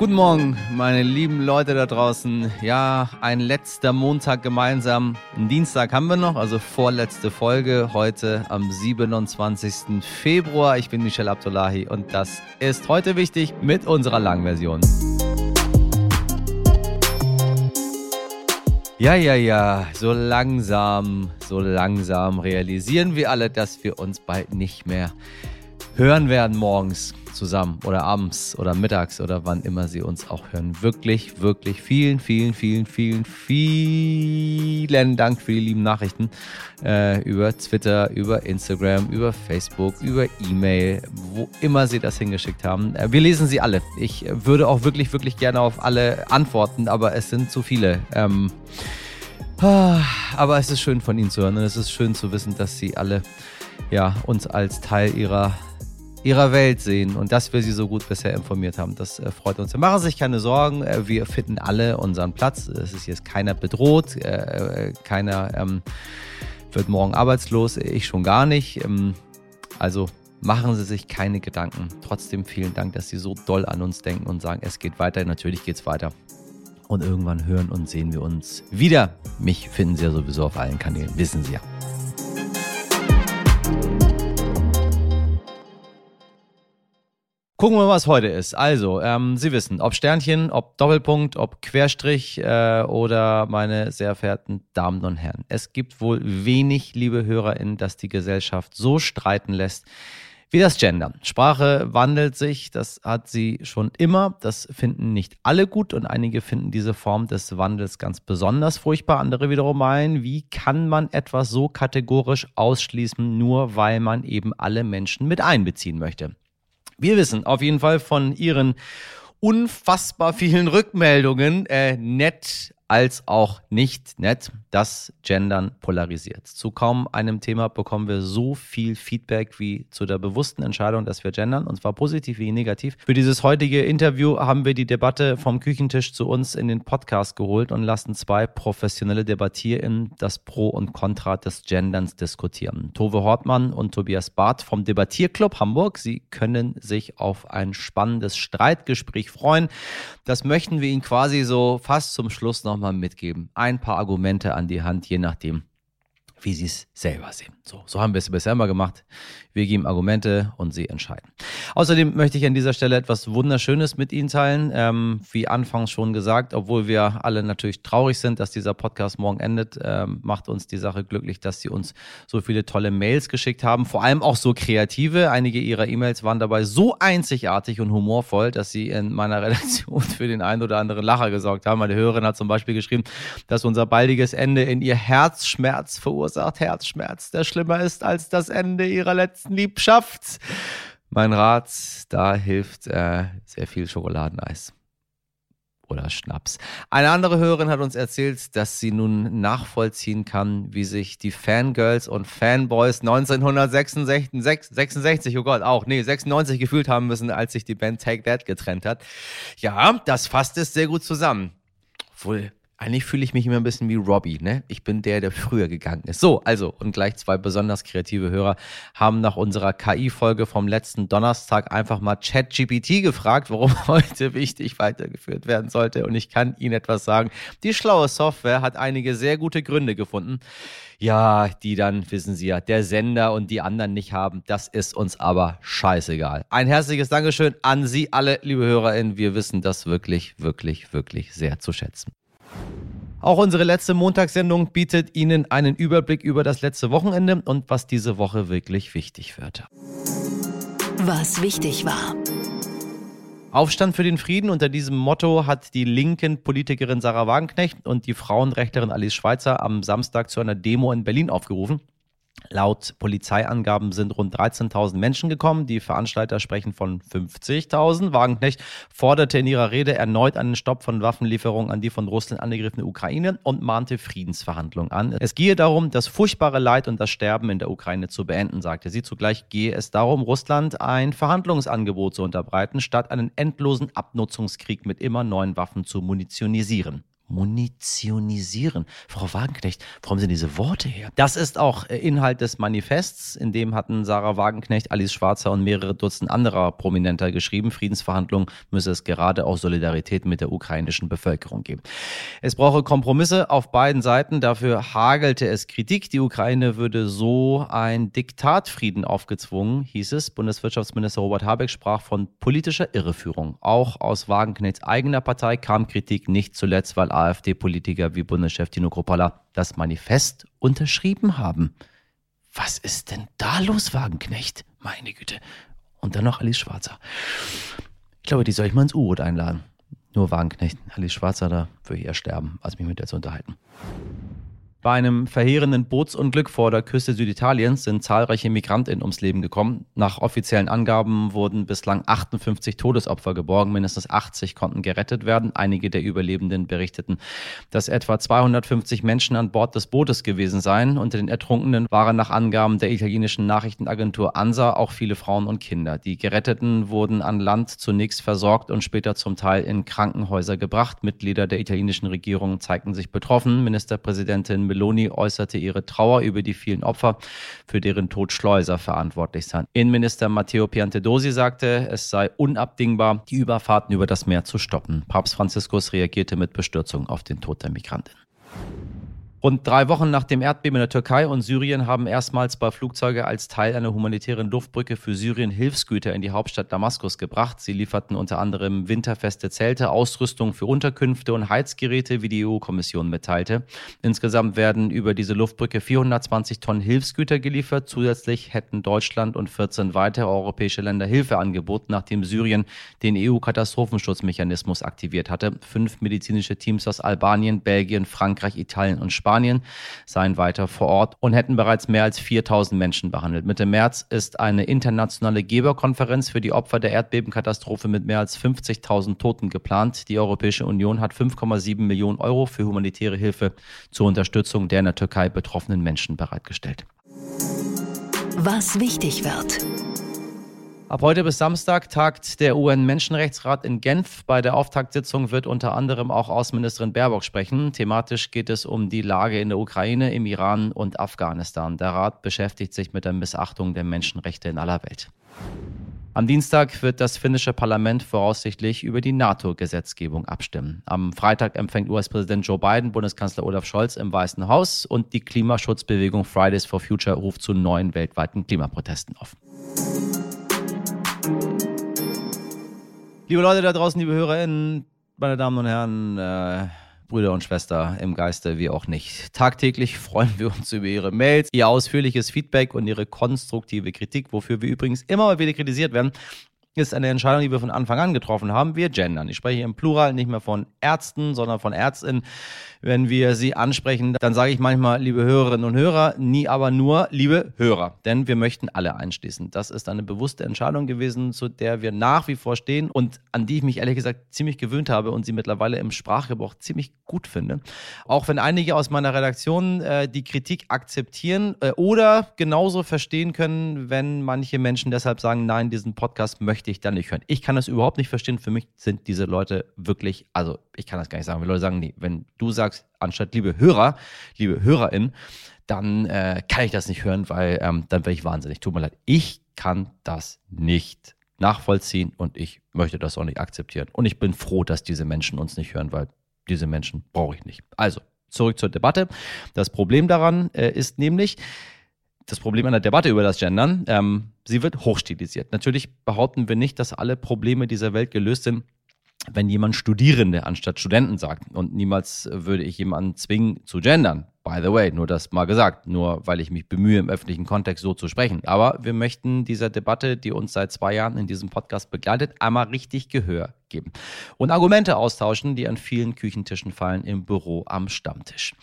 Guten Morgen, meine lieben Leute da draußen. Ja, ein letzter Montag gemeinsam. Einen Dienstag haben wir noch, also vorletzte Folge heute am 27. Februar. Ich bin Michel Abdullahi und das ist heute wichtig mit unserer Langversion. Ja, ja, ja, so langsam, so langsam realisieren wir alle, dass wir uns bald nicht mehr hören werden morgens zusammen oder abends oder mittags oder wann immer Sie uns auch hören. Wirklich, wirklich vielen, vielen, vielen, vielen, vielen Dank für die lieben Nachrichten äh, über Twitter, über Instagram, über Facebook, über E-Mail, wo immer Sie das hingeschickt haben. Äh, wir lesen sie alle. Ich würde auch wirklich, wirklich gerne auf alle antworten, aber es sind zu viele. Ähm, ah, aber es ist schön von Ihnen zu hören und es ist schön zu wissen, dass Sie alle ja, uns als Teil Ihrer ihrer Welt sehen und dass wir sie so gut bisher informiert haben. Das äh, freut uns. Machen sich keine Sorgen. Äh, wir finden alle unseren Platz. Es ist jetzt keiner bedroht. Äh, keiner ähm, wird morgen arbeitslos. Ich schon gar nicht. Ähm, also machen Sie sich keine Gedanken. Trotzdem vielen Dank, dass Sie so doll an uns denken und sagen, es geht weiter. Natürlich geht es weiter. Und irgendwann hören und sehen wir uns wieder. Mich finden Sie ja sowieso auf allen Kanälen, wissen Sie ja. Gucken wir, was heute ist. Also, ähm, Sie wissen, ob Sternchen, ob Doppelpunkt, ob Querstrich äh, oder meine sehr verehrten Damen und Herren. Es gibt wohl wenig, liebe HörerInnen, das die Gesellschaft so streiten lässt wie das Gender. Sprache wandelt sich, das hat sie schon immer. Das finden nicht alle gut und einige finden diese Form des Wandels ganz besonders furchtbar. Andere wiederum meinen, wie kann man etwas so kategorisch ausschließen, nur weil man eben alle Menschen mit einbeziehen möchte. Wir wissen auf jeden Fall von Ihren unfassbar vielen Rückmeldungen, äh, nett als auch nicht nett, dass Gendern polarisiert. Zu kaum einem Thema bekommen wir so viel Feedback wie zu der bewussten Entscheidung, dass wir gendern, und zwar positiv wie negativ. Für dieses heutige Interview haben wir die Debatte vom Küchentisch zu uns in den Podcast geholt und lassen zwei professionelle DebattierInnen das Pro und Contra des Genderns diskutieren. Tove Hortmann und Tobias Barth vom Debattierclub Hamburg. Sie können sich auf ein spannendes Streitgespräch freuen. Das möchten wir Ihnen quasi so fast zum Schluss noch nochmal mitgeben. Ein paar Argumente an die Hand, je nachdem, wie sie es selber sehen. So, so haben wir es bisher immer gemacht. Wir geben Argumente und Sie entscheiden. Außerdem möchte ich an dieser Stelle etwas Wunderschönes mit Ihnen teilen. Ähm, wie anfangs schon gesagt, obwohl wir alle natürlich traurig sind, dass dieser Podcast morgen endet, ähm, macht uns die Sache glücklich, dass Sie uns so viele tolle Mails geschickt haben. Vor allem auch so kreative. Einige Ihrer E-Mails waren dabei so einzigartig und humorvoll, dass Sie in meiner Redaktion für den einen oder anderen Lacher gesorgt haben. Meine Hörerin hat zum Beispiel geschrieben, dass unser baldiges Ende in ihr Herzschmerz verursacht. Herzschmerz, der schlimmer ist als das Ende ihrer letzten Liebschaft. Mein Rat, da hilft äh, sehr viel Schokoladeneis oder Schnaps. Eine andere Hörerin hat uns erzählt, dass sie nun nachvollziehen kann, wie sich die Fangirls und Fanboys 1966, 66, oh Gott, auch, nee, 96 gefühlt haben müssen, als sich die Band Take That getrennt hat. Ja, das fasst es sehr gut zusammen. Wohl eigentlich fühle ich mich immer ein bisschen wie Robbie, ne? Ich bin der, der früher gegangen ist. So, also, und gleich zwei besonders kreative Hörer haben nach unserer KI-Folge vom letzten Donnerstag einfach mal ChatGPT gefragt, warum heute wichtig weitergeführt werden sollte. Und ich kann Ihnen etwas sagen. Die schlaue Software hat einige sehr gute Gründe gefunden. Ja, die dann, wissen Sie ja, der Sender und die anderen nicht haben. Das ist uns aber scheißegal. Ein herzliches Dankeschön an Sie alle, liebe HörerInnen. Wir wissen das wirklich, wirklich, wirklich sehr zu schätzen. Auch unsere letzte Montagssendung bietet Ihnen einen Überblick über das letzte Wochenende und was diese Woche wirklich wichtig wird. Was wichtig war. Aufstand für den Frieden. Unter diesem Motto hat die linken Politikerin Sarah Wagenknecht und die Frauenrechtlerin Alice Schweitzer am Samstag zu einer Demo in Berlin aufgerufen. Laut Polizeiangaben sind rund 13.000 Menschen gekommen. Die Veranstalter sprechen von 50.000. Wagenknecht forderte in ihrer Rede erneut einen Stopp von Waffenlieferungen an die von Russland angegriffene Ukraine und mahnte Friedensverhandlungen an. Es gehe darum, das furchtbare Leid und das Sterben in der Ukraine zu beenden, sagte sie. Zugleich gehe es darum, Russland ein Verhandlungsangebot zu unterbreiten, statt einen endlosen Abnutzungskrieg mit immer neuen Waffen zu munitionisieren Munitionisieren. Frau Wagenknecht, warum sind diese Worte her? Das ist auch äh, Inhalt des Manifests, in dem hatten Sarah Wagenknecht, Alice Schwarzer und mehrere Dutzend anderer Prominenter geschrieben. Friedensverhandlungen müsse es gerade auch Solidarität mit der ukrainischen Bevölkerung geben. Es brauche Kompromisse auf beiden Seiten. Dafür hagelte es Kritik. Die Ukraine würde so ein Diktatfrieden aufgezwungen, hieß es. Bundeswirtschaftsminister Robert Habeck sprach von politischer Irreführung. Auch aus Wagenknechts eigener Partei kam Kritik nicht zuletzt, weil AfD-Politiker wie Bundeschef Tino Kropala das Manifest unterschrieben haben. Was ist denn da los, Wagenknecht? Meine Güte. Und dann noch Alice Schwarzer. Ich glaube, die soll ich mal ins U-Boot einladen. Nur Wagenknecht. Alice Schwarzer, da würde ich eher sterben, als mich mit der zu unterhalten. Bei einem verheerenden Bootsunglück vor der Küste Süditaliens sind zahlreiche Migrantinnen ums Leben gekommen. Nach offiziellen Angaben wurden bislang 58 Todesopfer geborgen, mindestens 80 konnten gerettet werden. Einige der Überlebenden berichteten, dass etwa 250 Menschen an Bord des Bootes gewesen seien. Unter den Ertrunkenen waren nach Angaben der italienischen Nachrichtenagentur ANSA auch viele Frauen und Kinder. Die Geretteten wurden an Land zunächst versorgt und später zum Teil in Krankenhäuser gebracht. Mitglieder der italienischen Regierung zeigten sich betroffen. Ministerpräsidentin Meloni äußerte ihre Trauer über die vielen Opfer, für deren Tod Schleuser verantwortlich seien. Innenminister Matteo Piantedosi sagte, es sei unabdingbar, die Überfahrten über das Meer zu stoppen. Papst Franziskus reagierte mit Bestürzung auf den Tod der Migrantin. Rund drei Wochen nach dem Erdbeben in der Türkei und Syrien haben erstmals zwei Flugzeuge als Teil einer humanitären Luftbrücke für Syrien Hilfsgüter in die Hauptstadt Damaskus gebracht. Sie lieferten unter anderem winterfeste Zelte, Ausrüstung für Unterkünfte und Heizgeräte, wie die EU-Kommission mitteilte. Insgesamt werden über diese Luftbrücke 420 Tonnen Hilfsgüter geliefert. Zusätzlich hätten Deutschland und 14 weitere europäische Länder Hilfe angeboten, nachdem Syrien den EU-Katastrophenschutzmechanismus aktiviert hatte. Fünf medizinische Teams aus Albanien, Belgien, Frankreich, Italien und Spanien Spanien, seien weiter vor Ort und hätten bereits mehr als 4000 Menschen behandelt. Mitte März ist eine internationale Geberkonferenz für die Opfer der Erdbebenkatastrophe mit mehr als 50.000 Toten geplant. Die Europäische Union hat 5,7 Millionen Euro für humanitäre Hilfe zur Unterstützung der in der Türkei betroffenen Menschen bereitgestellt. Was wichtig wird. Ab heute bis Samstag tagt der UN-Menschenrechtsrat in Genf. Bei der Auftaktsitzung wird unter anderem auch Außenministerin Baerbock sprechen. Thematisch geht es um die Lage in der Ukraine, im Iran und Afghanistan. Der Rat beschäftigt sich mit der Missachtung der Menschenrechte in aller Welt. Am Dienstag wird das finnische Parlament voraussichtlich über die NATO-Gesetzgebung abstimmen. Am Freitag empfängt US-Präsident Joe Biden Bundeskanzler Olaf Scholz im Weißen Haus und die Klimaschutzbewegung Fridays for Future ruft zu neuen weltweiten Klimaprotesten auf. Liebe Leute da draußen, liebe HörerInnen, meine Damen und Herren, äh, Brüder und Schwester im Geiste, wie auch nicht. Tagtäglich freuen wir uns über Ihre Mails, Ihr ausführliches Feedback und Ihre konstruktive Kritik, wofür wir übrigens immer mal wieder kritisiert werden ist eine Entscheidung, die wir von Anfang an getroffen haben. Wir gendern. Ich spreche im Plural nicht mehr von Ärzten, sondern von Ärztinnen. Wenn wir sie ansprechen, dann sage ich manchmal, liebe Hörerinnen und Hörer, nie aber nur, liebe Hörer. Denn wir möchten alle einschließen. Das ist eine bewusste Entscheidung gewesen, zu der wir nach wie vor stehen und an die ich mich ehrlich gesagt ziemlich gewöhnt habe und sie mittlerweile im Sprachgebrauch ziemlich gut finde. Auch wenn einige aus meiner Redaktion äh, die Kritik akzeptieren äh, oder genauso verstehen können, wenn manche Menschen deshalb sagen, nein, diesen Podcast möchte möchte dann nicht hören. Ich kann das überhaupt nicht verstehen. Für mich sind diese Leute wirklich, also ich kann das gar nicht sagen. Wenn Leute sagen, nee, wenn du sagst, anstatt liebe Hörer, liebe HörerInnen, dann äh, kann ich das nicht hören, weil ähm, dann wäre ich wahnsinnig. Tut mir leid. Ich kann das nicht nachvollziehen und ich möchte das auch nicht akzeptieren. Und ich bin froh, dass diese Menschen uns nicht hören, weil diese Menschen brauche ich nicht. Also, zurück zur Debatte. Das Problem daran äh, ist nämlich, das Problem an der Debatte über das Gendern, ähm, sie wird hochstilisiert. Natürlich behaupten wir nicht, dass alle Probleme dieser Welt gelöst sind, wenn jemand Studierende anstatt Studenten sagt. Und niemals würde ich jemanden zwingen zu gendern. By the way, nur das mal gesagt, nur weil ich mich bemühe, im öffentlichen Kontext so zu sprechen. Aber wir möchten dieser Debatte, die uns seit zwei Jahren in diesem Podcast begleitet, einmal richtig Gehör geben und Argumente austauschen, die an vielen Küchentischen fallen im Büro am Stammtisch.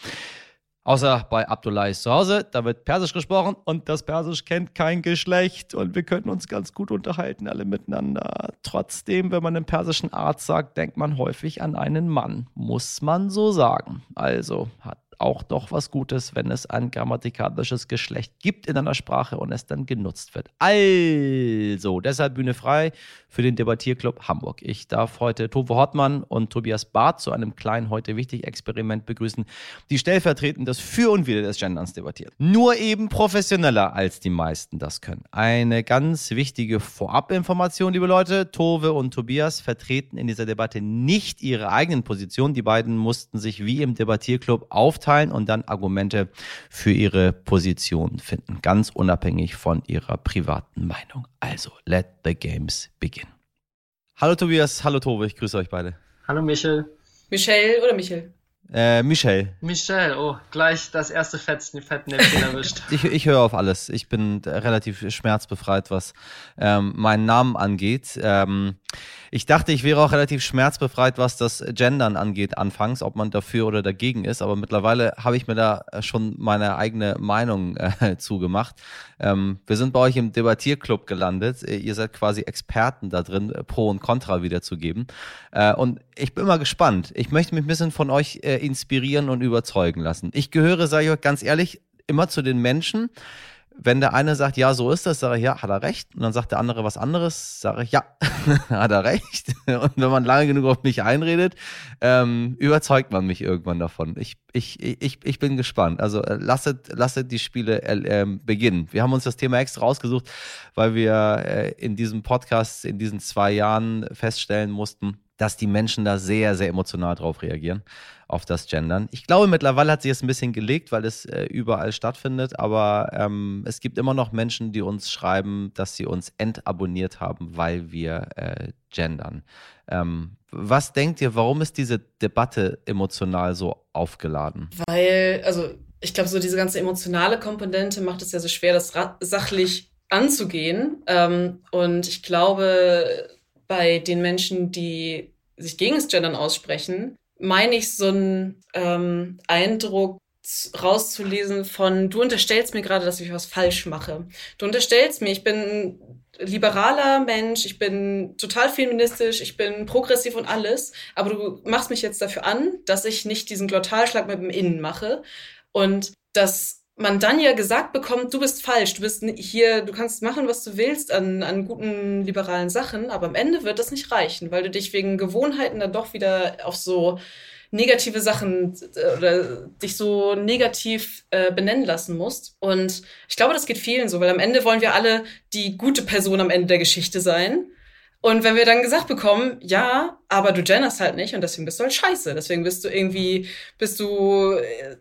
Außer bei Abdullahi zu Hause, da wird Persisch gesprochen und das Persisch kennt kein Geschlecht und wir können uns ganz gut unterhalten, alle miteinander. Trotzdem, wenn man einen persischen Arzt sagt, denkt man häufig an einen Mann, muss man so sagen. Also hat auch doch was Gutes, wenn es ein grammatikalisches Geschlecht gibt in einer Sprache und es dann genutzt wird. Also, deshalb Bühne frei für den Debattierclub Hamburg. Ich darf heute Tove Hortmann und Tobias Barth zu einem kleinen heute wichtig Experiment begrüßen, die stellvertretend das Für und Wider des Genderns debattieren. Nur eben professioneller als die meisten das können. Eine ganz wichtige Vorabinformation, liebe Leute. Tove und Tobias vertreten in dieser Debatte nicht ihre eigenen Positionen. Die beiden mussten sich wie im Debattierclub aufteilen und dann Argumente für ihre Position finden. Ganz unabhängig von ihrer privaten Meinung. Also, let the games begin. Hallo Tobias, hallo Tove, ich grüße euch beide. Hallo Michel. Michel oder Michel? Äh, Michel. Michel, oh, gleich das erste Fettnäpfchen erwischt. ich, ich höre auf alles. Ich bin relativ schmerzbefreit, was ähm, meinen Namen angeht. Ähm, ich dachte, ich wäre auch relativ schmerzbefreit, was das Gendern angeht, anfangs, ob man dafür oder dagegen ist. Aber mittlerweile habe ich mir da schon meine eigene Meinung äh, zugemacht. Ähm, wir sind bei euch im Debattierclub gelandet. Ihr seid quasi Experten da drin, Pro und Contra wiederzugeben. Äh, und ich bin mal gespannt. Ich möchte mich ein bisschen von euch äh, inspirieren und überzeugen lassen. Ich gehöre, sage ich euch ganz ehrlich, immer zu den Menschen, wenn der eine sagt, ja, so ist das, sage ich, ja, hat er recht. Und dann sagt der andere was anderes, sage ich, ja, hat er recht. Und wenn man lange genug auf mich einredet, ähm, überzeugt man mich irgendwann davon. Ich, ich, ich, ich bin gespannt. Also äh, lasset, lasset die Spiele äh, äh, beginnen. Wir haben uns das Thema extra rausgesucht, weil wir äh, in diesem Podcast in diesen zwei Jahren feststellen mussten, dass die Menschen da sehr, sehr emotional drauf reagieren, auf das Gendern. Ich glaube, mittlerweile hat sich es ein bisschen gelegt, weil es äh, überall stattfindet, aber ähm, es gibt immer noch Menschen, die uns schreiben, dass sie uns entabonniert haben, weil wir äh, gendern. Ähm, was denkt ihr, warum ist diese Debatte emotional so aufgeladen? Weil, also ich glaube, so diese ganze emotionale Komponente macht es ja so schwer, das sachlich anzugehen. Ähm, und ich glaube, bei den Menschen, die sich gegen das Gendern aussprechen, meine ich so einen ähm, Eindruck rauszulesen von, du unterstellst mir gerade, dass ich was falsch mache. Du unterstellst mir, ich bin ein liberaler Mensch, ich bin total feministisch, ich bin progressiv und alles, aber du machst mich jetzt dafür an, dass ich nicht diesen Glottalschlag mit dem Innen mache. Und das man dann ja gesagt bekommt, du bist falsch, du bist hier, du kannst machen, was du willst an, an guten liberalen Sachen, aber am Ende wird das nicht reichen, weil du dich wegen Gewohnheiten dann doch wieder auf so negative Sachen äh, oder dich so negativ äh, benennen lassen musst. Und ich glaube, das geht vielen so, weil am Ende wollen wir alle die gute Person am Ende der Geschichte sein. Und wenn wir dann gesagt bekommen, ja, aber du genderst halt nicht und deswegen bist du halt scheiße, deswegen bist du irgendwie, bist du äh,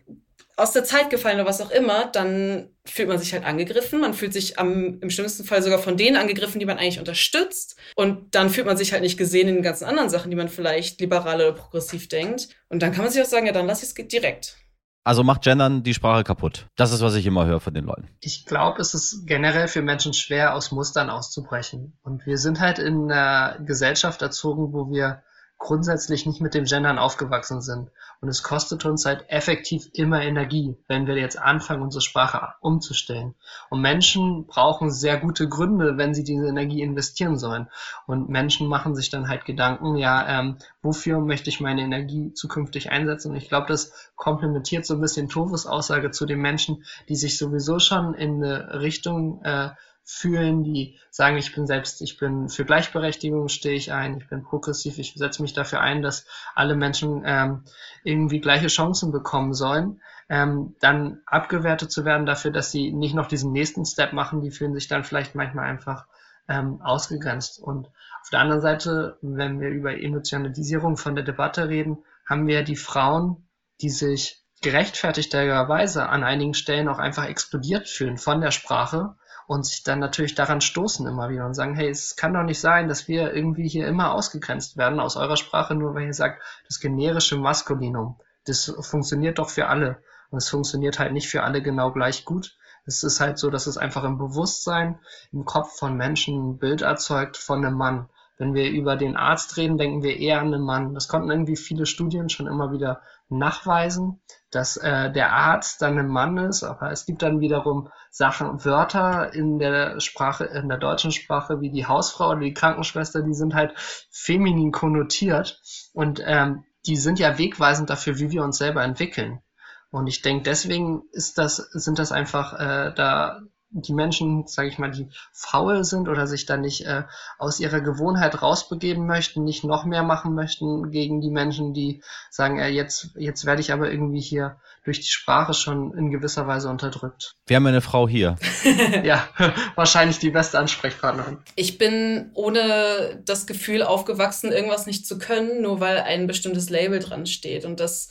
aus der Zeit gefallen oder was auch immer, dann fühlt man sich halt angegriffen. Man fühlt sich am, im schlimmsten Fall sogar von denen angegriffen, die man eigentlich unterstützt. Und dann fühlt man sich halt nicht gesehen in den ganzen anderen Sachen, die man vielleicht liberal oder progressiv denkt. Und dann kann man sich auch sagen, ja, dann lass ich es direkt. Also macht Gendern die Sprache kaputt. Das ist, was ich immer höre von den Leuten. Ich glaube, es ist generell für Menschen schwer, aus Mustern auszubrechen. Und wir sind halt in einer Gesellschaft erzogen, wo wir grundsätzlich nicht mit dem Gendern aufgewachsen sind. Und es kostet uns halt effektiv immer Energie, wenn wir jetzt anfangen, unsere Sprache umzustellen. Und Menschen brauchen sehr gute Gründe, wenn sie diese Energie investieren sollen. Und Menschen machen sich dann halt Gedanken, ja, ähm, wofür möchte ich meine Energie zukünftig einsetzen? Und ich glaube, das komplementiert so ein bisschen Toves Aussage zu den Menschen, die sich sowieso schon in eine Richtung äh, fühlen, die sagen, ich bin selbst, ich bin für Gleichberechtigung stehe ich ein, ich bin progressiv, ich setze mich dafür ein, dass alle Menschen ähm, irgendwie gleiche Chancen bekommen sollen, ähm, dann abgewertet zu werden dafür, dass sie nicht noch diesen nächsten Step machen, die fühlen sich dann vielleicht manchmal einfach ähm, ausgegrenzt. Und auf der anderen Seite, wenn wir über Emotionalisierung von der Debatte reden, haben wir die Frauen, die sich gerechtfertigterweise an einigen Stellen auch einfach explodiert fühlen von der Sprache und sich dann natürlich daran stoßen immer wieder und sagen, hey, es kann doch nicht sein, dass wir irgendwie hier immer ausgegrenzt werden aus eurer Sprache, nur weil ihr sagt, das generische Maskulinum, das funktioniert doch für alle. Und es funktioniert halt nicht für alle genau gleich gut. Es ist halt so, dass es einfach im Bewusstsein, im Kopf von Menschen ein Bild erzeugt von einem Mann. Wenn wir über den Arzt reden, denken wir eher an einen Mann. Das konnten irgendwie viele Studien schon immer wieder nachweisen, dass äh, der Arzt dann ein Mann ist, aber es gibt dann wiederum Sachen, Wörter in der Sprache, in der deutschen Sprache, wie die Hausfrau oder die Krankenschwester, die sind halt feminin konnotiert und ähm, die sind ja wegweisend dafür, wie wir uns selber entwickeln. Und ich denke, deswegen ist das, sind das einfach äh, da die Menschen, sage ich mal, die faul sind oder sich da nicht äh, aus ihrer Gewohnheit rausbegeben möchten, nicht noch mehr machen möchten gegen die Menschen, die sagen, äh, jetzt, jetzt werde ich aber irgendwie hier durch die Sprache schon in gewisser Weise unterdrückt. Wir haben eine Frau hier. ja, wahrscheinlich die beste Ansprechpartnerin. Ich bin ohne das Gefühl aufgewachsen, irgendwas nicht zu können, nur weil ein bestimmtes Label dran steht. Und das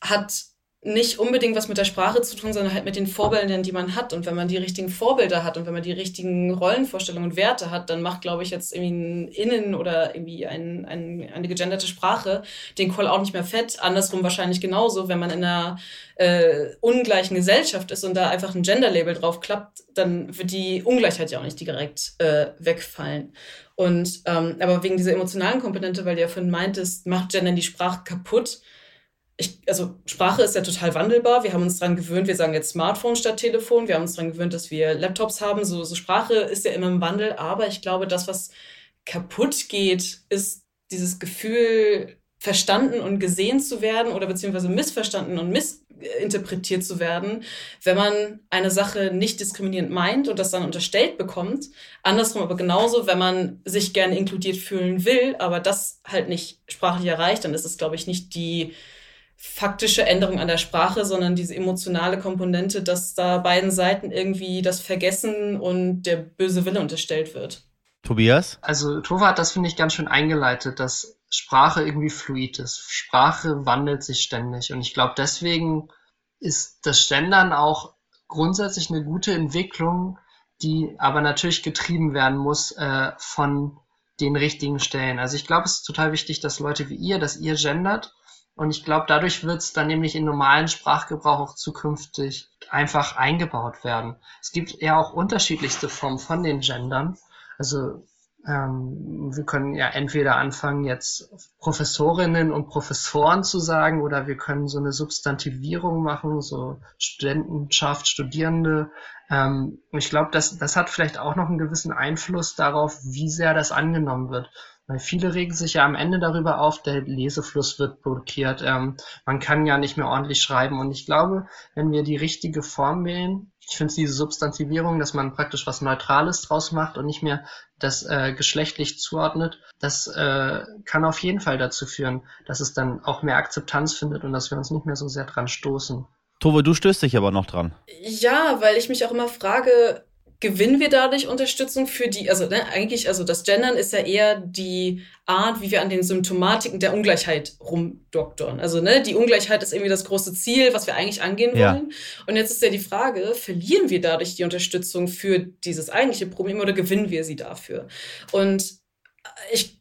hat nicht unbedingt was mit der Sprache zu tun, sondern halt mit den Vorbildern, die man hat. Und wenn man die richtigen Vorbilder hat und wenn man die richtigen Rollenvorstellungen und Werte hat, dann macht, glaube ich, jetzt irgendwie ein Innen oder irgendwie ein, ein, eine gegenderte Sprache den Call auch nicht mehr fett. Andersrum wahrscheinlich genauso, wenn man in einer äh, ungleichen Gesellschaft ist und da einfach ein Gender-Label drauf klappt, dann wird die Ungleichheit ja auch nicht direkt äh, wegfallen. Und ähm, aber wegen dieser emotionalen Komponente, weil du ja vorhin meintest, macht Gender die Sprache kaputt ich, also Sprache ist ja total wandelbar. Wir haben uns daran gewöhnt, wir sagen jetzt Smartphone statt Telefon. Wir haben uns daran gewöhnt, dass wir Laptops haben. So, so Sprache ist ja immer im Wandel. Aber ich glaube, das, was kaputt geht, ist dieses Gefühl, verstanden und gesehen zu werden oder beziehungsweise missverstanden und missinterpretiert zu werden, wenn man eine Sache nicht diskriminierend meint und das dann unterstellt bekommt. Andersrum aber genauso, wenn man sich gerne inkludiert fühlen will, aber das halt nicht sprachlich erreicht, dann ist es, glaube ich, nicht die faktische Änderung an der Sprache, sondern diese emotionale Komponente, dass da beiden Seiten irgendwie das Vergessen und der böse Wille unterstellt wird. Tobias? Also Tova hat das, finde ich, ganz schön eingeleitet, dass Sprache irgendwie fluid ist. Sprache wandelt sich ständig. Und ich glaube, deswegen ist das Gendern auch grundsätzlich eine gute Entwicklung, die aber natürlich getrieben werden muss äh, von den richtigen Stellen. Also ich glaube, es ist total wichtig, dass Leute wie ihr, dass ihr gendert und ich glaube, dadurch wird es dann nämlich in normalen Sprachgebrauch auch zukünftig einfach eingebaut werden. Es gibt ja auch unterschiedlichste Formen von den Gendern. Also ähm, wir können ja entweder anfangen, jetzt Professorinnen und Professoren zu sagen, oder wir können so eine Substantivierung machen, so Studentenschaft, Studierende. Ähm, ich glaube, das, das hat vielleicht auch noch einen gewissen Einfluss darauf, wie sehr das angenommen wird. Weil viele regen sich ja am Ende darüber auf, der Lesefluss wird blockiert. Ähm, man kann ja nicht mehr ordentlich schreiben. Und ich glaube, wenn wir die richtige Form wählen, ich finde diese Substantivierung, dass man praktisch was Neutrales draus macht und nicht mehr das äh, geschlechtlich zuordnet, das äh, kann auf jeden Fall dazu führen, dass es dann auch mehr Akzeptanz findet und dass wir uns nicht mehr so sehr dran stoßen. Tove, du stößt dich aber noch dran. Ja, weil ich mich auch immer frage, gewinnen wir dadurch Unterstützung für die, also ne, eigentlich, also das Gendern ist ja eher die Art, wie wir an den Symptomatiken der Ungleichheit rumdoktern. Also ne, die Ungleichheit ist irgendwie das große Ziel, was wir eigentlich angehen wollen. Ja. Und jetzt ist ja die Frage, verlieren wir dadurch die Unterstützung für dieses eigentliche Problem oder gewinnen wir sie dafür? Und ich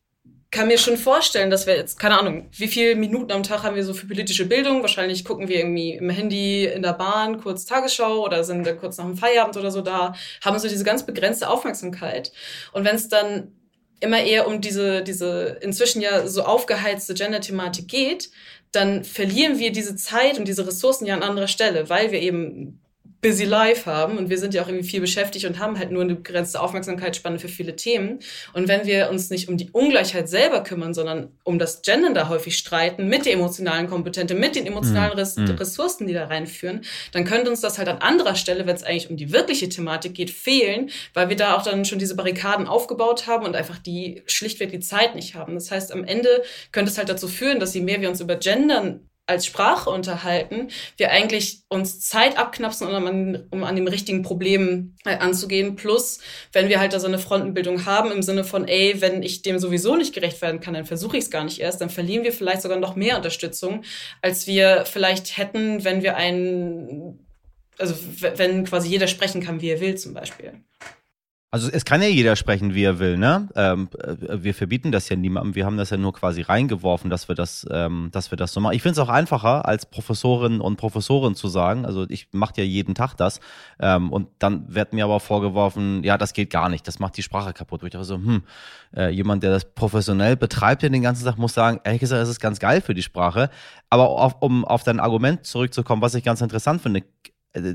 kann mir schon vorstellen, dass wir jetzt, keine Ahnung, wie viele Minuten am Tag haben wir so für politische Bildung? Wahrscheinlich gucken wir irgendwie im Handy in der Bahn kurz Tagesschau oder sind da kurz nach dem Feierabend oder so da, haben so diese ganz begrenzte Aufmerksamkeit. Und wenn es dann immer eher um diese, diese inzwischen ja so aufgeheizte Gender-Thematik geht, dann verlieren wir diese Zeit und diese Ressourcen ja an anderer Stelle, weil wir eben busy life haben und wir sind ja auch irgendwie viel beschäftigt und haben halt nur eine begrenzte Aufmerksamkeitsspanne für viele Themen. Und wenn wir uns nicht um die Ungleichheit selber kümmern, sondern um das Gendern da häufig streiten, mit der emotionalen Kompetente, mit den emotionalen mhm. Ressourcen, die da reinführen, dann könnte uns das halt an anderer Stelle, wenn es eigentlich um die wirkliche Thematik geht, fehlen, weil wir da auch dann schon diese Barrikaden aufgebaut haben und einfach die schlichtweg die Zeit nicht haben. Das heißt, am Ende könnte es halt dazu führen, dass je mehr wir uns über Gendern als Sprache unterhalten, wir eigentlich uns Zeit abknapsen, um an, um an dem richtigen Problem äh, anzugehen. Plus, wenn wir halt da so eine Frontenbildung haben im Sinne von, ey, wenn ich dem sowieso nicht gerecht werden kann, dann versuche ich es gar nicht erst, dann verlieren wir vielleicht sogar noch mehr Unterstützung, als wir vielleicht hätten, wenn wir einen, also wenn quasi jeder sprechen kann, wie er will zum Beispiel. Also es kann ja jeder sprechen, wie er will, ne? Ähm, äh, wir verbieten das ja niemandem. Wir haben das ja nur quasi reingeworfen, dass wir das, ähm, dass wir das so machen. Ich finde es auch einfacher, als Professorin und Professorin zu sagen. Also ich mache ja jeden Tag das. Ähm, und dann wird mir aber vorgeworfen, ja, das geht gar nicht. Das macht die Sprache kaputt. Wo ich dachte so, hm, äh, jemand, der das professionell betreibt, der den ganzen Tag muss sagen, ehrlich gesagt, es ist ganz geil für die Sprache. Aber auf, um auf dein Argument zurückzukommen, was ich ganz interessant finde,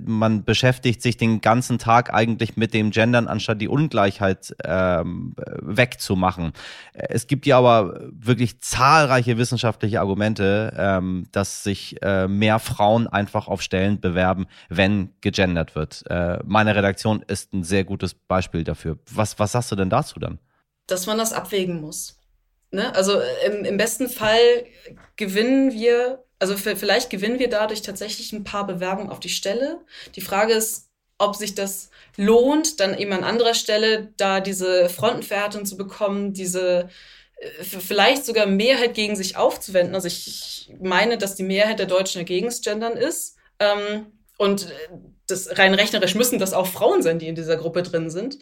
man beschäftigt sich den ganzen Tag eigentlich mit dem Gendern, anstatt die Ungleichheit ähm, wegzumachen. Es gibt ja aber wirklich zahlreiche wissenschaftliche Argumente, ähm, dass sich äh, mehr Frauen einfach auf Stellen bewerben, wenn gegendert wird. Äh, meine Redaktion ist ein sehr gutes Beispiel dafür. Was, was sagst du denn dazu dann? Dass man das abwägen muss. Ne? Also im, im besten Fall gewinnen wir also vielleicht gewinnen wir dadurch tatsächlich ein paar Bewerbungen auf die Stelle. Die Frage ist, ob sich das lohnt, dann eben an anderer Stelle da diese Frontenverhärtung zu bekommen, diese äh, vielleicht sogar Mehrheit gegen sich aufzuwenden. Also ich meine, dass die Mehrheit der Deutschen dagegen gendern ist. Ähm, und das rein rechnerisch müssen das auch Frauen sein, die in dieser Gruppe drin sind.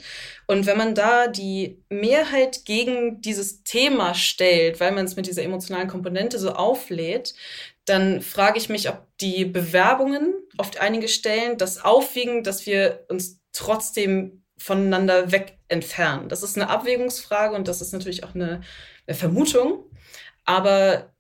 Und wenn man da die Mehrheit gegen dieses Thema stellt, weil man es mit dieser emotionalen Komponente so auflädt, dann frage ich mich, ob die Bewerbungen auf einige Stellen das aufwiegen, dass wir uns trotzdem voneinander weg entfernen. Das ist eine Abwägungsfrage und das ist natürlich auch eine, eine Vermutung. Aber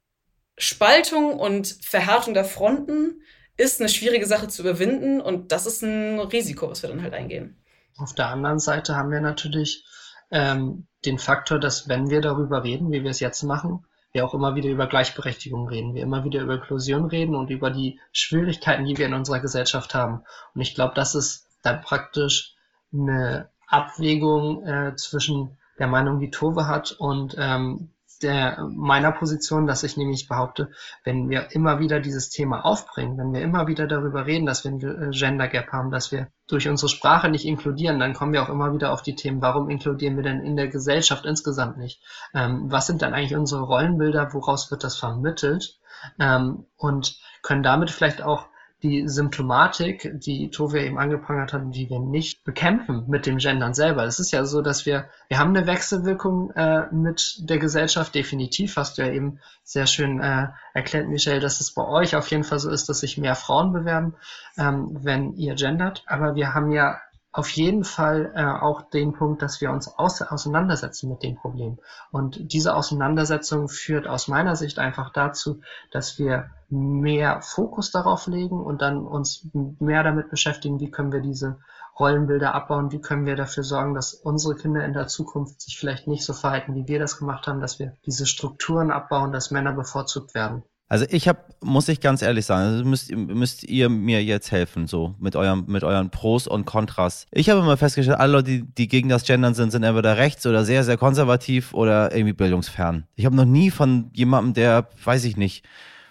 Spaltung und Verhärtung der Fronten ist eine schwierige Sache zu überwinden und das ist ein Risiko, was wir dann halt eingehen. Auf der anderen Seite haben wir natürlich ähm, den Faktor, dass wenn wir darüber reden, wie wir es jetzt machen, wir auch immer wieder über Gleichberechtigung reden, wir immer wieder über Inklusion reden und über die Schwierigkeiten, die wir in unserer Gesellschaft haben. Und ich glaube, das ist dann praktisch eine Abwägung äh, zwischen der Meinung, die Tove hat und ähm, der meiner Position, dass ich nämlich behaupte, wenn wir immer wieder dieses Thema aufbringen, wenn wir immer wieder darüber reden, dass wir ein äh, Gender Gap haben, dass wir durch unsere Sprache nicht inkludieren, dann kommen wir auch immer wieder auf die Themen, warum inkludieren wir denn in der Gesellschaft insgesamt nicht? Ähm, was sind dann eigentlich unsere Rollenbilder? Woraus wird das vermittelt? Ähm, und können damit vielleicht auch die Symptomatik, die Tove eben angeprangert hat, die wir nicht bekämpfen mit dem Gendern selber. Es ist ja so, dass wir, wir haben eine Wechselwirkung äh, mit der Gesellschaft, definitiv. Hast du ja eben sehr schön äh, erklärt, Michelle, dass es bei euch auf jeden Fall so ist, dass sich mehr Frauen bewerben, ähm, wenn ihr gendert. Aber wir haben ja auf jeden Fall äh, auch den Punkt, dass wir uns aus auseinandersetzen mit dem Problem. Und diese Auseinandersetzung führt aus meiner Sicht einfach dazu, dass wir mehr Fokus darauf legen und dann uns mehr damit beschäftigen, wie können wir diese Rollenbilder abbauen, wie können wir dafür sorgen, dass unsere Kinder in der Zukunft sich vielleicht nicht so verhalten, wie wir das gemacht haben, dass wir diese Strukturen abbauen, dass Männer bevorzugt werden. Also ich habe, muss ich ganz ehrlich sagen, also müsst, müsst ihr mir jetzt helfen, so mit eurem, mit euren Pros und Kontras. Ich habe immer festgestellt, alle Leute, die, die gegen das Gendern sind, sind entweder rechts oder sehr, sehr konservativ oder irgendwie bildungsfern. Ich habe noch nie von jemandem, der, weiß ich nicht,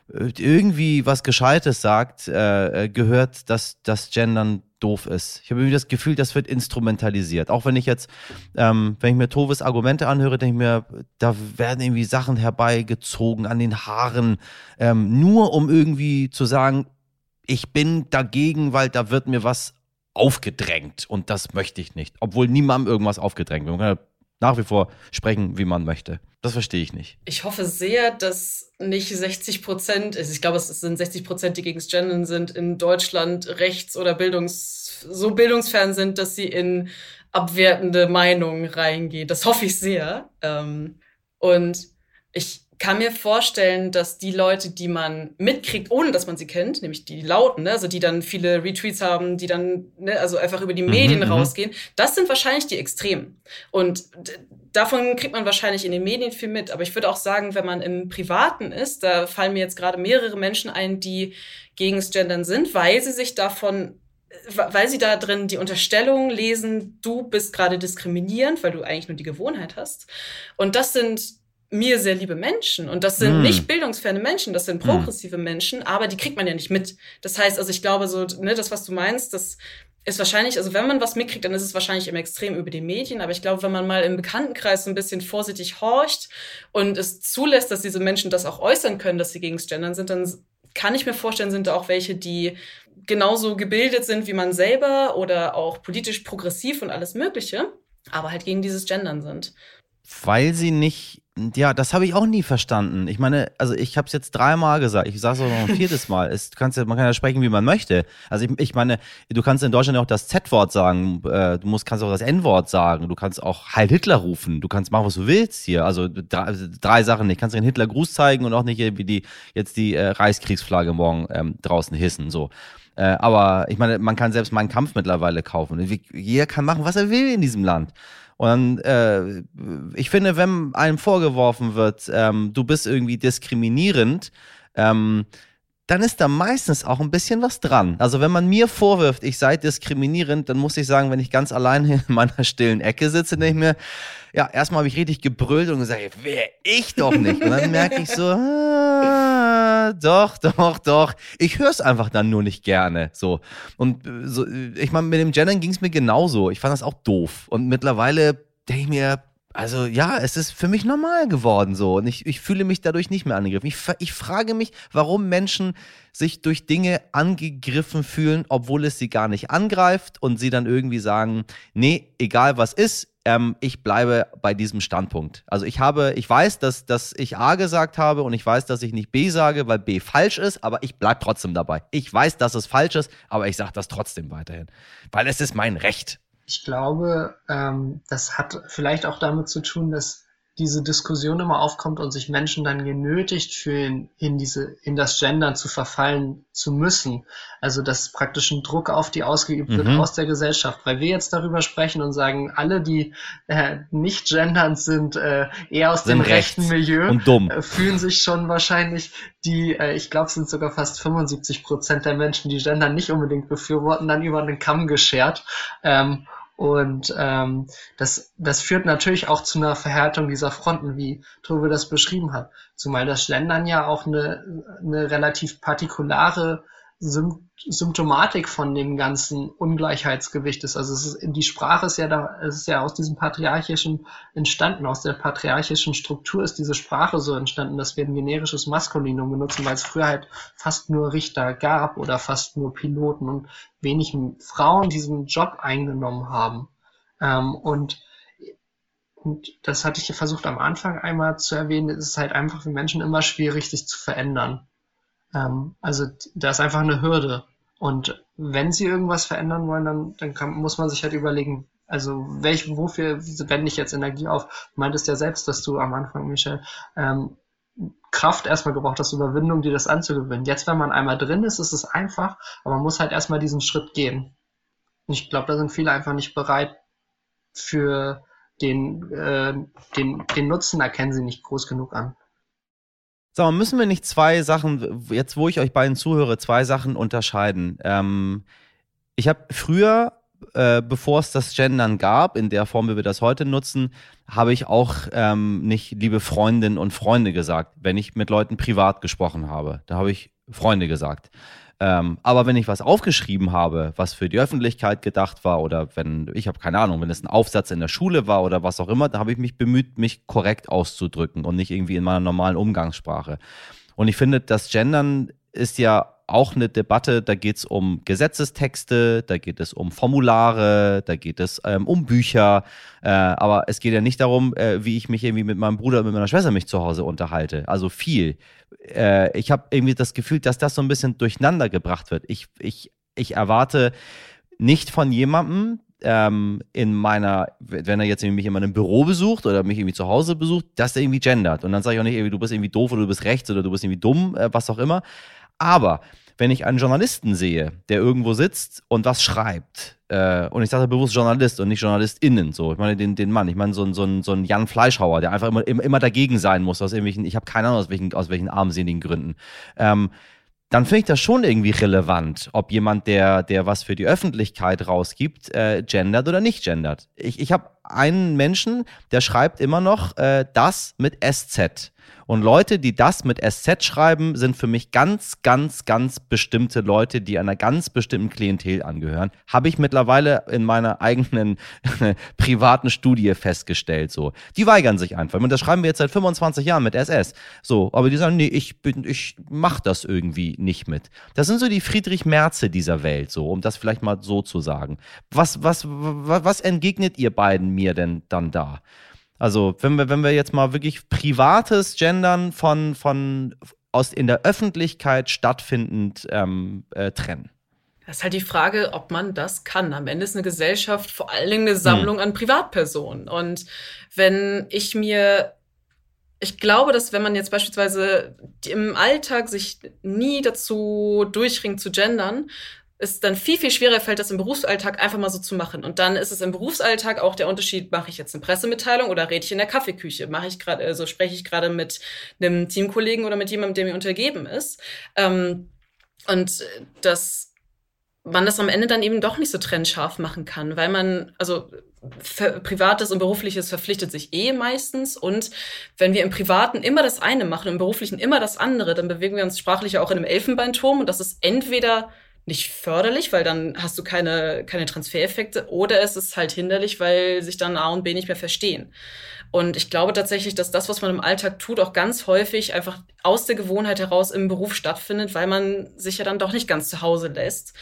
irgendwie was Gescheites sagt, äh, gehört, dass das Gendern doof ist. Ich habe irgendwie das Gefühl, das wird instrumentalisiert. Auch wenn ich jetzt, ähm, wenn ich mir Toves Argumente anhöre, denke ich mir, da werden irgendwie Sachen herbeigezogen an den Haaren, ähm, nur um irgendwie zu sagen, ich bin dagegen, weil da wird mir was aufgedrängt und das möchte ich nicht. Obwohl niemandem irgendwas aufgedrängt wird. Man kann nach wie vor sprechen, wie man möchte. Das verstehe ich nicht. Ich hoffe sehr, dass nicht 60 Prozent, also ich glaube, es sind 60 Prozent, die gegen Gendern sind, in Deutschland rechts- oder bildungs, so bildungsfern sind, dass sie in abwertende Meinungen reingehen. Das hoffe ich sehr. Ähm, und ich kann mir vorstellen, dass die Leute, die man mitkriegt, ohne dass man sie kennt, nämlich die Lauten, ne, also die dann viele Retweets haben, die dann ne, also einfach über die mhm, Medien mhm, rausgehen, das sind wahrscheinlich die Extremen. Und davon kriegt man wahrscheinlich in den Medien viel mit. Aber ich würde auch sagen, wenn man im Privaten ist, da fallen mir jetzt gerade mehrere Menschen ein, die gegen das Gendern sind, weil sie sich davon weil sie da drin die Unterstellung lesen, du bist gerade diskriminierend, weil du eigentlich nur die Gewohnheit hast. Und das sind mir sehr liebe Menschen. Und das sind mm. nicht bildungsferne Menschen, das sind hm. progressive mm. Menschen, aber die kriegt man ja nicht mit. Das heißt, also ich glaube, so, ne, das, was du meinst, das ist wahrscheinlich, also wenn man was mitkriegt, dann ist es wahrscheinlich im Extrem über die Medien. Aber ich glaube, wenn man mal im Bekanntenkreis so ein bisschen vorsichtig horcht und es zulässt, dass diese Menschen das auch äußern können, dass sie gegen das Gendern sind, dann kann ich mir vorstellen, sind da auch welche, die genauso gebildet sind wie man selber oder auch politisch progressiv und alles Mögliche, aber halt gegen dieses Gendern sind. Weil sie nicht ja, das habe ich auch nie verstanden. Ich meine, also ich habe es jetzt dreimal gesagt, ich sage es auch noch ein viertes Mal. Es, du kannst ja, man kann ja sprechen, wie man möchte. Also ich, ich meine, du kannst in Deutschland auch das Z-Wort sagen, äh, du musst, kannst auch das N-Wort sagen, du kannst auch Heil Hitler rufen, du kannst machen, was du willst hier. Also drei, drei Sachen nicht. Kannst den Hitler Gruß zeigen und auch nicht wie die jetzt die äh, Reichskriegsflagge morgen ähm, draußen hissen. So. Äh, aber ich meine, man kann selbst meinen Kampf mittlerweile kaufen. Jeder kann machen, was er will in diesem Land. Und dann, äh, ich finde, wenn einem vorgeworfen wird, ähm, du bist irgendwie diskriminierend, ähm, dann ist da meistens auch ein bisschen was dran. Also wenn man mir vorwirft, ich sei diskriminierend, dann muss ich sagen, wenn ich ganz allein in meiner stillen Ecke sitze, denke ich mir, ja, erstmal habe ich richtig gebrüllt und gesagt, wer ich doch nicht. Und dann merke ich so, ah, doch, doch, doch. Ich höre es einfach dann nur nicht gerne. So. Und äh, so, ich meine, mit dem Gendern ging es mir genauso. Ich fand das auch doof. Und mittlerweile denke ich mir, also ja, es ist für mich normal geworden so und ich, ich fühle mich dadurch nicht mehr angegriffen. Ich, ich frage mich, warum Menschen sich durch Dinge angegriffen fühlen, obwohl es sie gar nicht angreift und sie dann irgendwie sagen, nee, egal was ist, ähm, ich bleibe bei diesem Standpunkt. Also ich habe, ich weiß, dass, dass ich A gesagt habe und ich weiß, dass ich nicht B sage, weil B falsch ist, aber ich bleibe trotzdem dabei. Ich weiß, dass es falsch ist, aber ich sage das trotzdem weiterhin, weil es ist mein Recht. Ich glaube, ähm, das hat vielleicht auch damit zu tun, dass diese Diskussion immer aufkommt und sich Menschen dann genötigt fühlen, in diese, in das Gendern zu verfallen zu müssen. Also dass praktisch ein Druck auf die ausgeübt wird mhm. aus der Gesellschaft. Weil wir jetzt darüber sprechen und sagen, alle, die äh, nicht gendernd sind, äh, eher aus sind dem rechten Milieu. Äh, fühlen sich schon wahrscheinlich die, äh, ich glaube, sind sogar fast 75 Prozent der Menschen, die Gendern nicht unbedingt befürworten, dann über den Kamm geschert. Ähm, und ähm, das, das führt natürlich auch zu einer Verhärtung dieser Fronten, wie Tove das beschrieben hat. Zumal das Schlendern ja auch eine, eine relativ partikulare Symptomatik von dem ganzen Ungleichheitsgewicht ist. Also ist, die Sprache ist ja da, es ist ja aus diesem patriarchischen entstanden, aus der patriarchischen Struktur ist diese Sprache so entstanden, dass wir ein generisches Maskulinum benutzen, weil es früher halt fast nur Richter gab oder fast nur Piloten und wenig Frauen diesen Job eingenommen haben. Ähm, und und das hatte ich versucht am Anfang einmal zu erwähnen, es ist halt einfach für Menschen immer schwierig, sich zu verändern. Ähm, also da ist einfach eine Hürde. Und wenn sie irgendwas verändern wollen, dann, dann kann, muss man sich halt überlegen, also welch, wofür wende ich jetzt Energie auf? Du meintest ja selbst, dass du am Anfang, Michel, ähm, Kraft erstmal gebraucht hast, Überwindung, dir das anzugewöhnen. Jetzt, wenn man einmal drin ist, ist es einfach, aber man muss halt erstmal diesen Schritt gehen. Und ich glaube, da sind viele einfach nicht bereit für den, äh, den, den Nutzen erkennen sie nicht groß genug an. Sag mal, müssen wir nicht zwei Sachen, jetzt wo ich euch beiden zuhöre, zwei Sachen unterscheiden? Ähm, ich habe früher, äh, bevor es das Gendern gab, in der Form, wie wir das heute nutzen, habe ich auch ähm, nicht liebe Freundinnen und Freunde gesagt, wenn ich mit Leuten privat gesprochen habe. Da habe ich Freunde gesagt. Ähm, aber wenn ich was aufgeschrieben habe, was für die Öffentlichkeit gedacht war, oder wenn, ich habe keine Ahnung, wenn es ein Aufsatz in der Schule war oder was auch immer, da habe ich mich bemüht, mich korrekt auszudrücken und nicht irgendwie in meiner normalen Umgangssprache. Und ich finde, das Gendern ist ja auch eine Debatte, da geht es um Gesetzestexte, da geht es um Formulare, da geht es ähm, um Bücher, äh, aber es geht ja nicht darum, äh, wie ich mich irgendwie mit meinem Bruder, mit meiner Schwester mich zu Hause unterhalte. Also viel. Äh, ich habe irgendwie das Gefühl, dass das so ein bisschen durcheinander gebracht wird. Ich, ich, ich erwarte nicht von jemandem, ähm, in meiner, wenn er jetzt mich in meinem Büro besucht oder mich irgendwie zu Hause besucht, dass er irgendwie gendert. Und dann sage ich auch nicht, du bist irgendwie doof oder du bist rechts oder du bist irgendwie dumm, äh, was auch immer. Aber wenn ich einen Journalisten sehe, der irgendwo sitzt und was schreibt, äh, und ich sage bewusst Journalist und nicht JournalistInnen, so, ich meine den, den Mann, ich meine so, so, so ein Jan Fleischhauer, der einfach immer, immer, immer dagegen sein muss, aus irgendwelchen, ich habe keine Ahnung, aus welchen, aus welchen armseligen Gründen. Ähm, dann finde ich das schon irgendwie relevant, ob jemand, der, der was für die Öffentlichkeit rausgibt, äh, gendert oder nicht gendert. Ich, ich habe einen Menschen, der schreibt immer noch äh, das mit SZ. Und Leute, die das mit SZ schreiben, sind für mich ganz, ganz, ganz bestimmte Leute, die einer ganz bestimmten Klientel angehören. Habe ich mittlerweile in meiner eigenen privaten Studie festgestellt. So, die weigern sich einfach. Und das schreiben wir jetzt seit 25 Jahren mit SS. So, aber die sagen, nee, ich bin, ich mach das irgendwie nicht mit. Das sind so die Friedrich Merze dieser Welt, so, um das vielleicht mal so zu sagen. Was, was, was, was entgegnet ihr beiden mir denn dann da? Also, wenn wir, wenn wir jetzt mal wirklich privates Gendern von, von aus in der Öffentlichkeit stattfindend ähm, äh, trennen. Das ist halt die Frage, ob man das kann. Am Ende ist eine Gesellschaft vor allen Dingen eine Sammlung hm. an Privatpersonen. Und wenn ich mir ich glaube, dass wenn man jetzt beispielsweise im Alltag sich nie dazu durchringt zu gendern, es dann viel, viel schwerer fällt, das im Berufsalltag einfach mal so zu machen. Und dann ist es im Berufsalltag auch der Unterschied, mache ich jetzt eine Pressemitteilung oder rede ich in der Kaffeeküche? Mache ich gerade, also spreche ich gerade mit einem Teamkollegen oder mit jemandem, der mir untergeben ist? Ähm, und das man das am Ende dann eben doch nicht so trennscharf machen kann, weil man, also Privates und Berufliches verpflichtet sich eh meistens. Und wenn wir im Privaten immer das eine machen, im Beruflichen immer das andere, dann bewegen wir uns sprachlich auch in einem Elfenbeinturm. Und das ist entweder nicht förderlich, weil dann hast du keine, keine Transfereffekte, oder es ist halt hinderlich, weil sich dann A und B nicht mehr verstehen. Und ich glaube tatsächlich, dass das, was man im Alltag tut, auch ganz häufig einfach aus der Gewohnheit heraus im Beruf stattfindet, weil man sich ja dann doch nicht ganz zu Hause lässt.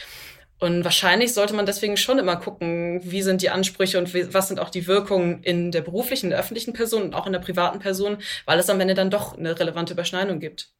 Und wahrscheinlich sollte man deswegen schon immer gucken, wie sind die Ansprüche und wie, was sind auch die Wirkungen in der beruflichen, in der öffentlichen Person und auch in der privaten Person, weil es am Ende dann doch eine relevante Überschneidung gibt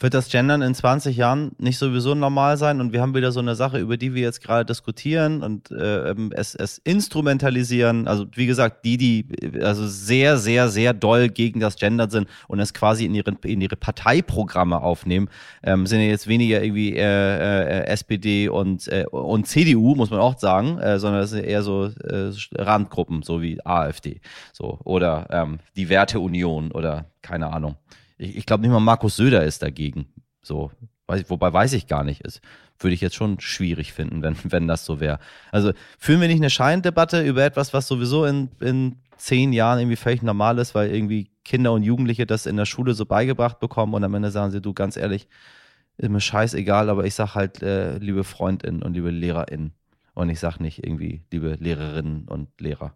wird das Gendern in 20 Jahren nicht sowieso normal sein und wir haben wieder so eine Sache, über die wir jetzt gerade diskutieren und äh, ähm, es, es instrumentalisieren. Also wie gesagt, die, die also sehr, sehr, sehr doll gegen das Gendern sind und es quasi in ihre, in ihre Parteiprogramme aufnehmen, ähm, sind ja jetzt weniger irgendwie äh, äh, SPD und, äh, und CDU, muss man auch sagen, äh, sondern es sind eher so äh, Randgruppen, so wie AfD so oder ähm, die Werteunion oder keine Ahnung ich, ich glaube nicht mal Markus Söder ist dagegen. So, weiß, wobei weiß ich gar nicht. Ist, würde ich jetzt schon schwierig finden, wenn, wenn das so wäre. Also führen wir nicht eine Scheindebatte über etwas, was sowieso in, in zehn Jahren irgendwie völlig normal ist, weil irgendwie Kinder und Jugendliche das in der Schule so beigebracht bekommen und am Ende sagen sie, du ganz ehrlich, ist mir scheißegal, aber ich sag halt, äh, liebe Freundinnen und liebe LehrerInnen. Und ich sag nicht irgendwie, liebe Lehrerinnen und Lehrer.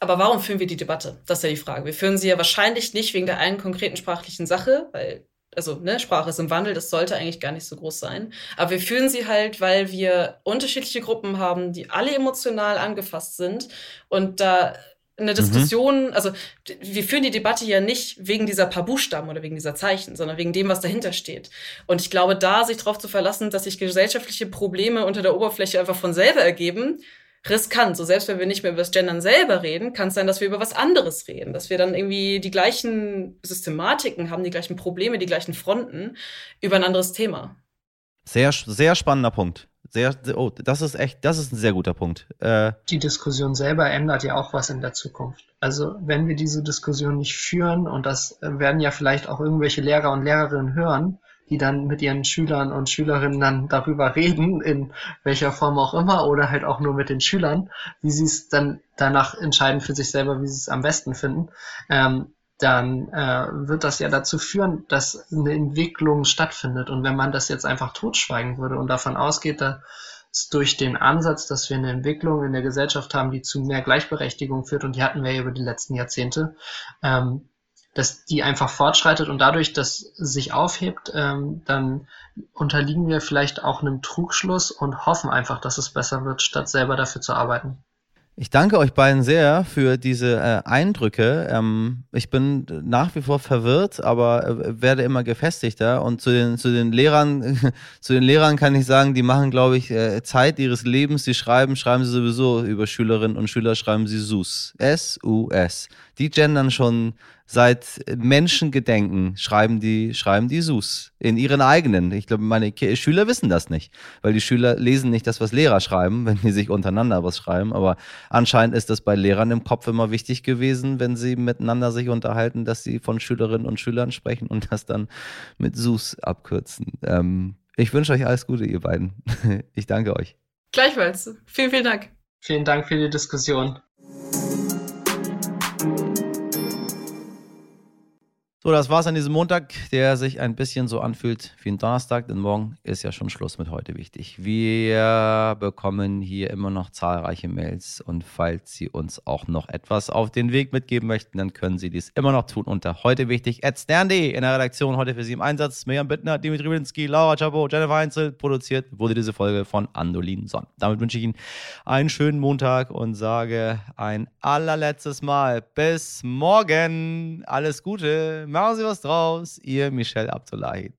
Aber warum führen wir die Debatte? Das ist ja die Frage. Wir führen sie ja wahrscheinlich nicht wegen der einen konkreten sprachlichen Sache, weil, also, ne, Sprache ist im Wandel, das sollte eigentlich gar nicht so groß sein. Aber wir führen sie halt, weil wir unterschiedliche Gruppen haben, die alle emotional angefasst sind und da eine mhm. Diskussion, mhm. also wir führen die Debatte ja nicht wegen dieser paar Buchstaben oder wegen dieser Zeichen, sondern wegen dem, was dahinter steht. Und ich glaube, da sich darauf zu verlassen, dass sich gesellschaftliche Probleme unter der Oberfläche einfach von selber ergeben, riskant. So selbst wenn wir nicht mehr über das Gendern selber reden, kann es sein, dass wir über was anderes reden, dass wir dann irgendwie die gleichen Systematiken haben, die gleichen Probleme, die gleichen Fronten über ein anderes Thema. Sehr, sehr spannender Punkt. Sehr, oh, das ist echt, das ist ein sehr guter Punkt. Äh, die Diskussion selber ändert ja auch was in der Zukunft. Also wenn wir diese Diskussion nicht führen, und das werden ja vielleicht auch irgendwelche Lehrer und Lehrerinnen hören, die dann mit ihren Schülern und Schülerinnen dann darüber reden, in welcher Form auch immer, oder halt auch nur mit den Schülern, wie sie es dann danach entscheiden für sich selber, wie sie es am besten finden, ähm, dann äh, wird das ja dazu führen, dass eine Entwicklung stattfindet. Und wenn man das jetzt einfach totschweigen würde und davon ausgeht, dass durch den Ansatz, dass wir eine Entwicklung in der Gesellschaft haben, die zu mehr Gleichberechtigung führt, und die hatten wir ja über die letzten Jahrzehnte, ähm, dass die einfach fortschreitet und dadurch das sich aufhebt, ähm, dann unterliegen wir vielleicht auch einem Trugschluss und hoffen einfach, dass es besser wird, statt selber dafür zu arbeiten. Ich danke euch beiden sehr für diese äh, Eindrücke. Ähm, ich bin nach wie vor verwirrt, aber äh, werde immer gefestigter. Und zu den, zu den Lehrern, zu den Lehrern kann ich sagen, die machen, glaube ich, äh, Zeit ihres Lebens. Die schreiben, schreiben sie sowieso über Schülerinnen und Schüler, schreiben sie SUS. S-U-S. Die gendern schon seit Menschengedenken schreiben die, schreiben die SUS in ihren eigenen. Ich glaube, meine Schüler wissen das nicht, weil die Schüler lesen nicht das, was Lehrer schreiben, wenn die sich untereinander was schreiben. Aber anscheinend ist das bei Lehrern im Kopf immer wichtig gewesen, wenn sie miteinander sich unterhalten, dass sie von Schülerinnen und Schülern sprechen und das dann mit SUS abkürzen. Ähm, ich wünsche euch alles Gute, ihr beiden. Ich danke euch. Gleichfalls. Vielen, vielen Dank. Vielen Dank für die Diskussion. So, das war's an diesem Montag, der sich ein bisschen so anfühlt wie ein Donnerstag, denn morgen ist ja schon Schluss mit heute wichtig. Wir bekommen hier immer noch zahlreiche Mails und falls Sie uns auch noch etwas auf den Weg mitgeben möchten, dann können Sie dies immer noch tun unter heute wichtig stern.de in der Redaktion heute für Sie im Einsatz. Mirjam Bittner, Dimitri Winsky, Laura Chapo, Jennifer Heinzel. Produziert wurde diese Folge von Andolin Sonn. Damit wünsche ich Ihnen einen schönen Montag und sage ein allerletztes Mal bis morgen. Alles Gute. Machen Sie was draus. Ihr Michel Abdullahi.